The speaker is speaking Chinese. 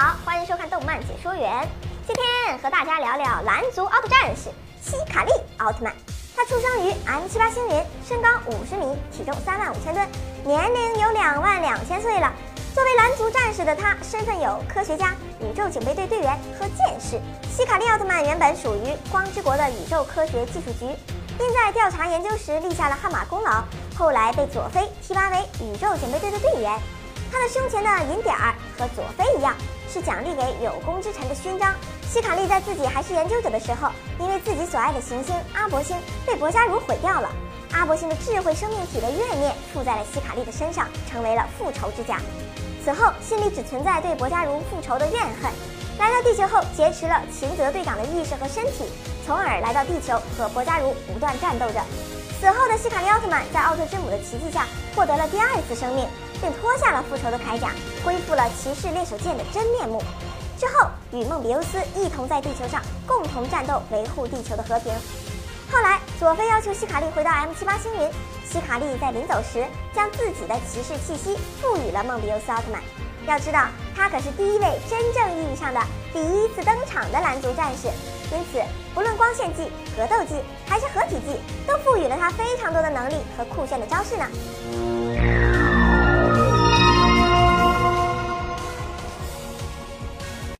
好，欢迎收看动漫解说员。今天和大家聊聊蓝族奥特战士希卡利奥特曼。他出生于 M 七八星云，身高五十米，体重三万五千吨，年龄有两万两千岁了。作为蓝族战士的他，身份有科学家、宇宙警备队队员和剑士。希卡利奥特曼原本属于光之国的宇宙科学技术局，并在调查研究时立下了汗马功劳，后来被佐菲提拔为宇宙警备队的队员。他的胸前的银点儿和佐菲一样，是奖励给有功之臣的勋章。希卡利在自己还是研究者的时候，因为自己所爱的行星阿伯星被博加如毁掉了，阿伯星的智慧生命体的怨念附在了希卡利的身上，成为了复仇之甲。此后，心里只存在对博加如复仇的怨恨。来到地球后，劫持了秦泽队长的意识和身体，从而来到地球和博加如不断战斗着。死后的希卡利奥特曼在奥特之母的奇迹下获得了第二次生命。并脱下了复仇的铠甲，恢复了骑士猎手剑的真面目。之后，与梦比优斯一同在地球上共同战斗，维护地球的和平。后来，佐菲要求希卡利回到 M 七八星云，希卡利在临走时将自己的骑士气息赋予了梦比优斯奥特曼。要知道，他可是第一位真正意义上的第一次登场的蓝族战士，因此，不论光线技、格斗技还是合体技，都赋予了他非常多的能力和酷炫的招式呢。